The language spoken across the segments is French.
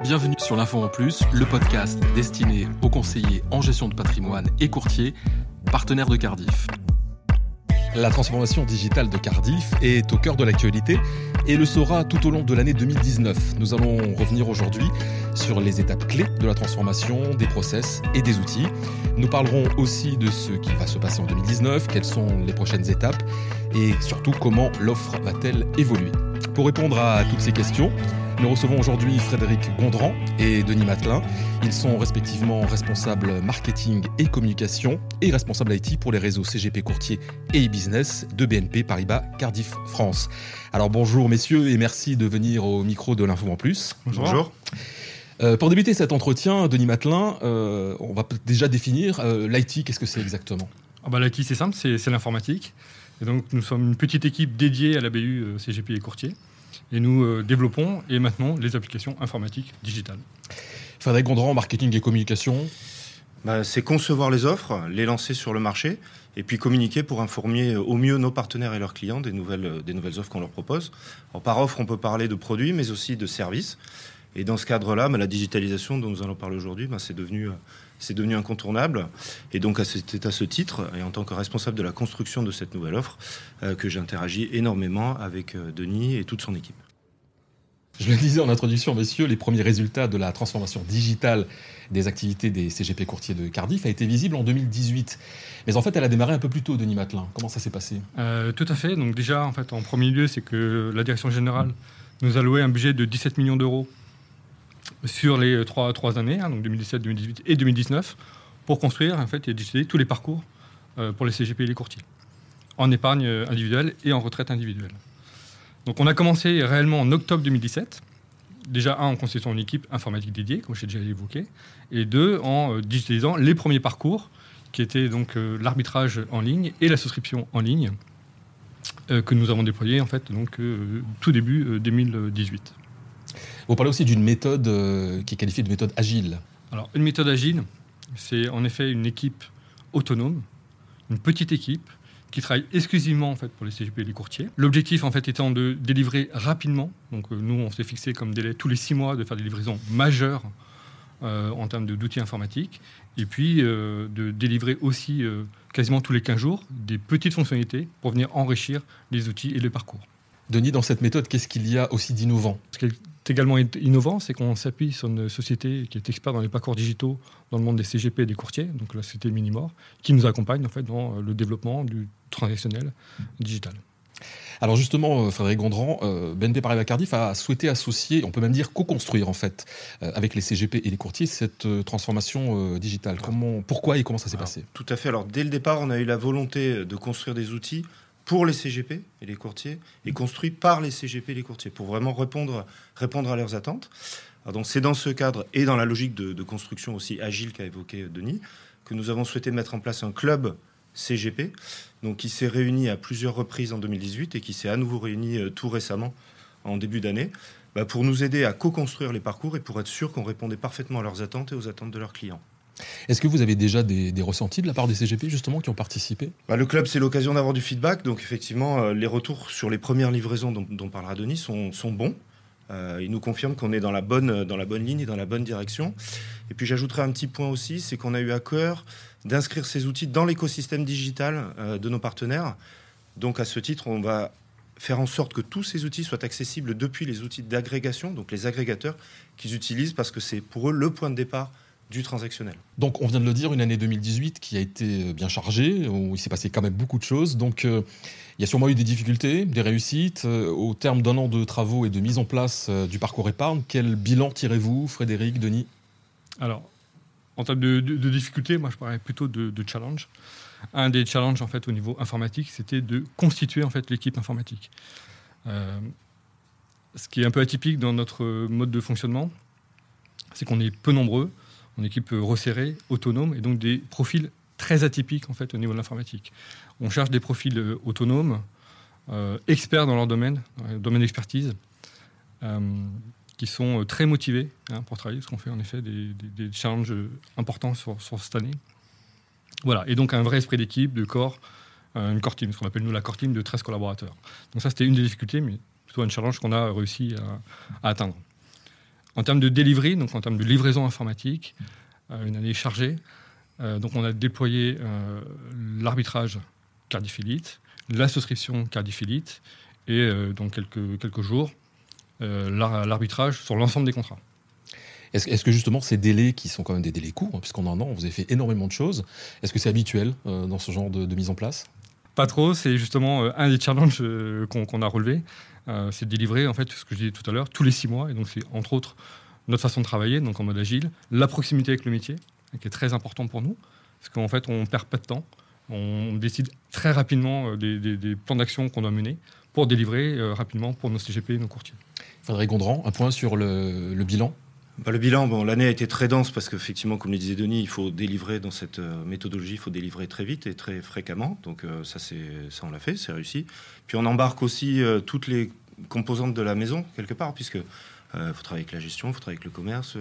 Bienvenue sur l'Info en Plus, le podcast destiné aux conseillers en gestion de patrimoine et courtiers, partenaires de Cardiff. La transformation digitale de Cardiff est au cœur de l'actualité et le sera tout au long de l'année 2019. Nous allons revenir aujourd'hui sur les étapes clés de la transformation, des process et des outils. Nous parlerons aussi de ce qui va se passer en 2019, quelles sont les prochaines étapes et surtout comment l'offre va-t-elle évoluer. Pour répondre à toutes ces questions, nous recevons aujourd'hui Frédéric Gondran et Denis Matelin. Ils sont respectivement responsables marketing et communication et responsables IT pour les réseaux CGP Courtier et e-business de BNP Paribas Cardiff France. Alors bonjour messieurs et merci de venir au micro de l'Info en Plus. Bonjour. Euh, pour débuter cet entretien, Denis Matelin, euh, on va déjà définir euh, l'IT, qu'est-ce que c'est exactement? Ah bah, L'IT c'est simple, c'est l'informatique. Et donc nous sommes une petite équipe dédiée à la BU CGP et Courtier et nous euh, développons et maintenons les applications informatiques digitales. Frédéric Gondran, marketing et communication. Bah, c'est concevoir les offres, les lancer sur le marché et puis communiquer pour informer au mieux nos partenaires et leurs clients des nouvelles, des nouvelles offres qu'on leur propose. par offre, on peut parler de produits, mais aussi de services. Et dans ce cadre-là, bah, la digitalisation dont nous allons parler aujourd'hui, bah, c'est devenu, c'est devenu incontournable. Et donc, c'est à ce titre, et en tant que responsable de la construction de cette nouvelle offre, euh, que j'interagis énormément avec euh, Denis et toute son équipe. Je le disais en introduction, messieurs, les premiers résultats de la transformation digitale des activités des CGP courtiers de Cardiff a été visible en 2018. Mais en fait, elle a démarré un peu plus tôt, Denis Matelin. Comment ça s'est passé? Euh, Tout à fait. Donc déjà, en fait, en premier lieu, c'est que la direction générale nous a loué un budget de 17 millions d'euros sur les trois, trois années, hein, donc 2017, 2018 et 2019, pour construire en fait, et digitaliser tous les parcours euh, pour les CGP et les courtiers, en épargne individuelle et en retraite individuelle. Donc on a commencé réellement en octobre 2017, déjà un en constituant une équipe informatique dédiée, comme j'ai déjà évoqué, et deux en euh, digitalisant les premiers parcours, qui étaient donc euh, l'arbitrage en ligne et la souscription en ligne, que nous avons déployé en fait donc tout début 2018. Vous parlez aussi d'une méthode euh, qui est qualifiée de méthode agile. Alors, une méthode agile, c'est en effet une équipe autonome, une petite équipe qui travaille exclusivement en fait pour les CGP et les courtiers. L'objectif en fait étant de délivrer rapidement. Donc euh, nous on s'est fixé comme délai tous les six mois de faire des livraisons majeures euh, en termes d'outils informatiques et puis de délivrer aussi quasiment tous les 15 jours des petites fonctionnalités pour venir enrichir les outils et les parcours. Denis, dans cette méthode, qu'est-ce qu'il y a aussi d'innovant? Ce qui est également innovant, c'est qu'on s'appuie sur une société qui est experte dans les parcours digitaux dans le monde des CGP et des courtiers, donc la société Minimore, qui nous accompagne en fait dans le développement du transactionnel digital. Alors justement, euh, Frédéric Gondran, euh, BNP Paribas Cardiff a souhaité associer, on peut même dire co-construire en fait, euh, avec les CGP et les courtiers, cette transformation digitale. Comment, pourquoi et comment ça s'est passé? Tout à fait. Alors dès le départ, on a eu la volonté de construire des outils pour les CGP et les courtiers et construit par les CGP et les courtiers pour vraiment répondre, répondre à leurs attentes. donc c'est dans ce cadre et dans la logique de, construction aussi agile qu'a évoqué Denis que nous avons souhaité mettre en place un club CGP donc qui s'est réuni à plusieurs reprises en 2018 et qui s'est à nouveau réuni euh, tout récemment en début d'année bah, pour nous aider à co-construire les parcours et pour être sûr qu'on répondait parfaitement à leurs attentes et aux attentes de leurs clients. Est-ce que vous avez déjà des, ressentis de la part des CGP justement qui ont participé? Bah, Le club, c'est l'occasion d'avoir du feedback. Donc effectivement, euh, les retours sur les premières livraisons dont, parlera Denis sont, bons. Euh, ils nous confirment qu'on est dans la, bonne, dans la bonne ligne et dans la bonne direction. Et puis j'ajouterai un petit point aussi, c'est qu'on a eu à cœur d'inscrire ces outils dans l'écosystème digital euh, de nos partenaires. Donc à ce titre, on va faire en sorte que tous ces outils soient accessibles depuis les outils d'agrégation, donc les agrégateurs qu'ils utilisent parce que c'est pour eux le point de départ du transactionnel. Donc on vient de le dire, une année 2018 qui a été bien chargée, où il s'est passé quand même beaucoup de choses. Donc euh, il y a sûrement eu des difficultés, des réussites. Euh, au terme d'un an de travaux et de mise en place euh, du parcours épargne, quel bilan tirez-vous, Frédéric, Denis? Alors, en termes de, difficultés, moi je parlais plutôt de, challenge. Un des challenges en fait au niveau informatique, c'était de constituer en fait l'équipe informatique. ce qui est un peu atypique dans notre mode de fonctionnement, c'est qu'on est peu nombreux une équipe resserrée, autonome, et donc des profils très atypiques en fait au niveau de l'informatique. On cherche des profils euh, autonomes, euh, experts dans leur domaine, domaine d'expertise, euh, qui sont très motivés hein, pour travailler, parce qu'on fait en effet des, challenges importants sur, cette année. Voilà, et donc un vrai esprit d'équipe, de corps, une core team, ce qu'on appelle nous la core team de 13 collaborateurs. Donc ça c'était une des difficultés, mais plutôt un challenge qu'on a réussi à atteindre. En termes de delivery, donc en termes de livraison informatique, une année chargée. donc on a déployé l'arbitrage Cardiff la souscription Cardiff et dans quelques, jours, l'arbitrage sur l'ensemble des contrats. Est-ce que justement ces délais, qui sont quand même des délais courts, hein, puisqu'en un an, vous avez fait énormément de choses, est-ce que c'est habituel euh, dans ce genre de, mise en place? Pas trop, c'est justement euh, un des challenges euh, qu'on a relevé, c'est de délivrer, en fait, ce que je disais tout à l'heure, tous les six mois. Et donc c'est entre autres notre façon de travailler, donc en mode agile, la proximité avec le métier, qui est très important pour nous, parce qu'en fait, on perd pas de temps. On décide très rapidement des, plans d'action qu'on doit mener pour délivrer rapidement pour nos CGP et nos courtiers. Frédéric Gondran, un point sur le bilan bah, le bilan, bon, l'année a été très dense parce qu'effectivement, comme le disait Denis, il faut délivrer dans cette euh, méthodologie, il faut délivrer très vite et très fréquemment. Donc euh, ça, c'est, ça, on l'a fait, c'est réussi. Puis on embarque aussi euh, toutes les composantes de la maison quelque part, puisque il faut travailler avec la gestion, il faut travailler avec le commerce,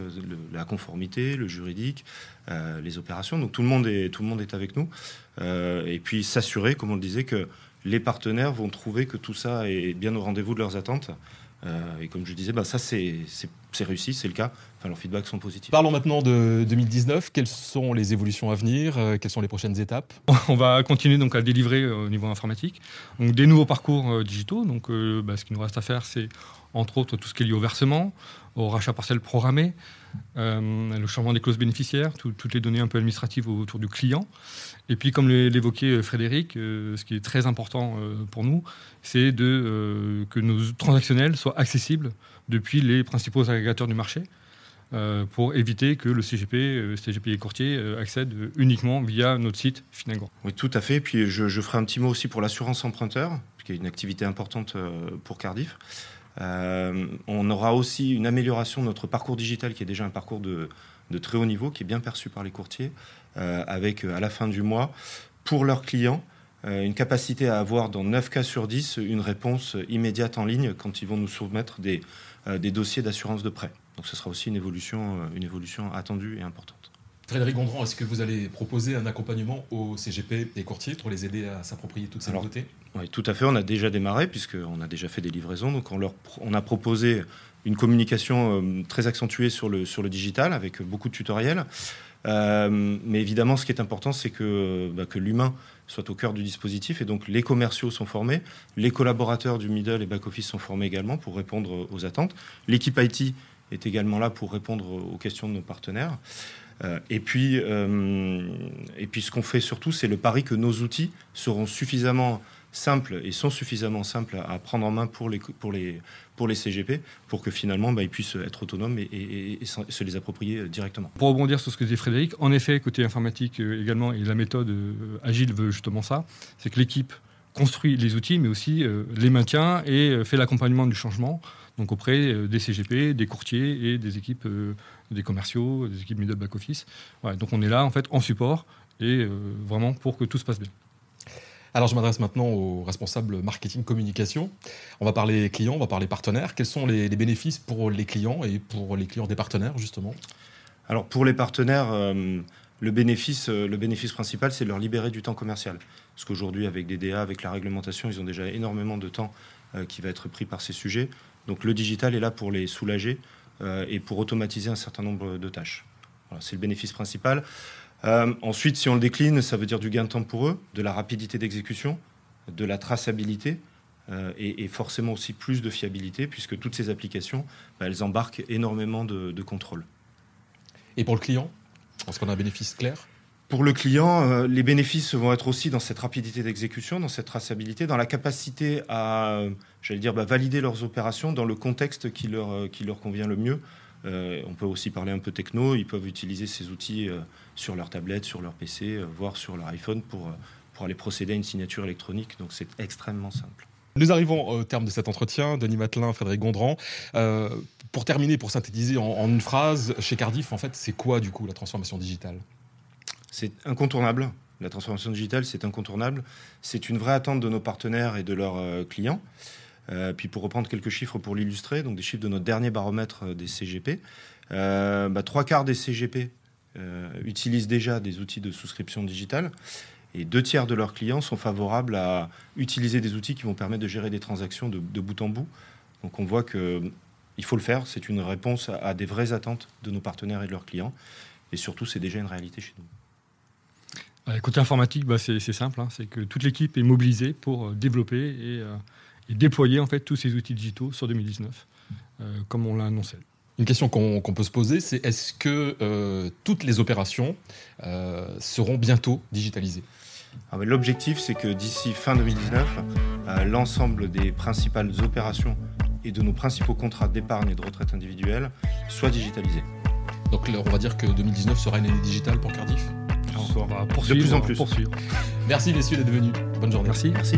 la conformité, le juridique, les opérations. Donc tout le monde est, tout le monde est avec nous. et puis s'assurer, comme on le disait, que les partenaires vont trouver que tout ça est bien au rendez-vous de leurs attentes. Euh, et comme je disais, bah, ça c'est réussi, c'est le cas. Enfin, leurs feedbacks sont positifs. Parlons maintenant de 2019. Quelles sont les évolutions à venir? Euh, Quelles sont les prochaines étapes? On va continuer donc à délivrer euh, au niveau informatique. Donc des nouveaux parcours digitaux. Donc bah, ce qui nous reste à faire, c'est entre autres tout ce qui est lié au versement, au rachat partiel programmé, le changement des clauses bénéficiaires, toutes les données un peu administratives autour du client. Et puis, comme l'évoquait euh, Frédéric, euh, ce qui est très important euh, pour nous, c'est de, que nos transactionnels soient accessibles depuis les principaux agrégateurs du marché. pour éviter que le CGP, CGP et courtier accèdent uniquement via notre site Finagon. Oui, tout à fait. Puis je, ferai un petit mot aussi pour l'assurance emprunteur, qui est une activité importante pour Cardiff. on aura aussi une amélioration de notre parcours digital, qui est déjà un parcours de, très haut niveau, qui est bien perçu par les courtiers. Euh, avec euh, à la fin du mois, pour leurs clients, euh, une capacité à avoir dans 9 cas sur 10 une réponse immédiate en ligne quand ils vont nous soumettre des, des dossiers d'assurance de prêt. Donc ce sera aussi une évolution, une évolution attendue et importante. Frédéric Gondran, est-ce que vous allez proposer un accompagnement aux CGP et courtiers pour les aider à s'approprier toutes ces nouveautés? Oui, tout à fait. On a déjà démarré puisqu'on a déjà fait des livraisons. Donc on, leur, on a proposé une communication très accentuée sur le, sur le digital avec beaucoup de tutoriels. Euh, mais évidemment, ce qui est important, c'est que, bah, que l'humain soit au cœur du dispositif. Et donc, les commerciaux sont formés, les collaborateurs du middle et back-office sont formés également pour répondre aux attentes. L'équipe IT est également là pour répondre aux questions de nos partenaires. Euh, et, puis, euh, et puis, ce qu'on fait surtout, c'est le pari que nos outils seront suffisamment simples et sont suffisamment simples à prendre en main pour les, pour CGP, pour que finalement bah, ils puissent être autonomes et, se les approprier euh, directement. Pour rebondir sur ce que disait Frédéric, en effet, côté informatique euh, également, et la méthode euh, agile veut justement ça, c'est que l'équipe construit les outils, mais aussi les maintient et fait l'accompagnement du changement, donc auprès des CGP, des courtiers et des équipes des commerciaux, des équipes middle back office. donc on est là en fait en support et vraiment pour que tout se passe bien. Alors je m'adresse maintenant aux responsables marketing communication. On va parler clients, on va parler partenaires. Quels sont les, bénéfices pour les clients et pour les clients des partenaires justement? Alors pour les partenaires, euh, le, bénéfice, euh, le bénéfice principal, c'est de leur libérer du temps commercial. Parce qu'aujourd'hui, avec des DA, avec la réglementation, ils ont déjà énormément de temps euh, qui va être pris par ces sujets. Donc le digital est là pour les soulager et pour automatiser un certain nombre de tâches. c'est le bénéfice principal. Euh, ensuite, si on le décline, ça veut dire du gain de temps pour eux, de la rapidité d'exécution, de la traçabilité euh, et, forcément aussi plus de fiabilité, puisque toutes ces applications, bah, elles embarquent énormément de, contrôle. Et pour le client, est-ce qu'on a un bénéfice clair? Pour le client, euh, les bénéfices vont être aussi dans cette rapidité d'exécution, dans cette traçabilité, dans la capacité à, j'allais dire, bah, valider leurs opérations dans le contexte qui leur, qui leur convient le mieux. Euh, on peut aussi parler un peu techno. Ils peuvent utiliser ces outils euh, sur leur tablette, sur leur PC, euh, voire sur leur iPhone pour, pour aller procéder à une signature électronique. Donc c'est extrêmement simple. Nous arrivons au terme de cet entretien. Denis Matelin, Frédéric Gondran. pour terminer, pour synthétiser en, une phrase, chez Cardiff, en fait, c'est quoi du coup la transformation digitale? C'est incontournable. La transformation digitale, c'est incontournable. C'est une vraie attente de nos partenaires et de leurs clients. Euh, puis pour reprendre quelques chiffres pour l'illustrer, donc des chiffres de notre dernier baromètre euh, des CGP, euh, bah, trois quarts des CGP utilisent déjà des outils de souscription digitale et deux tiers de leurs clients sont favorables à utiliser des outils qui vont permettre de gérer des transactions de, bout en bout. Donc on voit que il faut le faire. C'est une réponse à, des vraies attentes de nos partenaires et de leurs clients. Et surtout, c'est déjà une réalité chez nous. Côté informatique, bah, c'est simple. Hein. c'est que toute l'équipe est mobilisée pour développer et, et, déployer en fait tous ces outils digitaux sur 2019, comme on l'a annoncé. Une question qu'on peut se poser, c'est est-ce que euh, toutes les opérations euh, seront bientôt digitalisées? Ah L'objectif, c'est que d'ici fin 2019, euh, l'ensemble des principales opérations et de nos principaux contrats d'épargne et de retraite individuelle soient digitalisés. Donc on va dire que 2019 sera une année digitale pour Cardiff? On va poursuivre, de plus en plus. Poursuivre. Merci messieurs d'être venus. Bonne journée. Merci. Merci.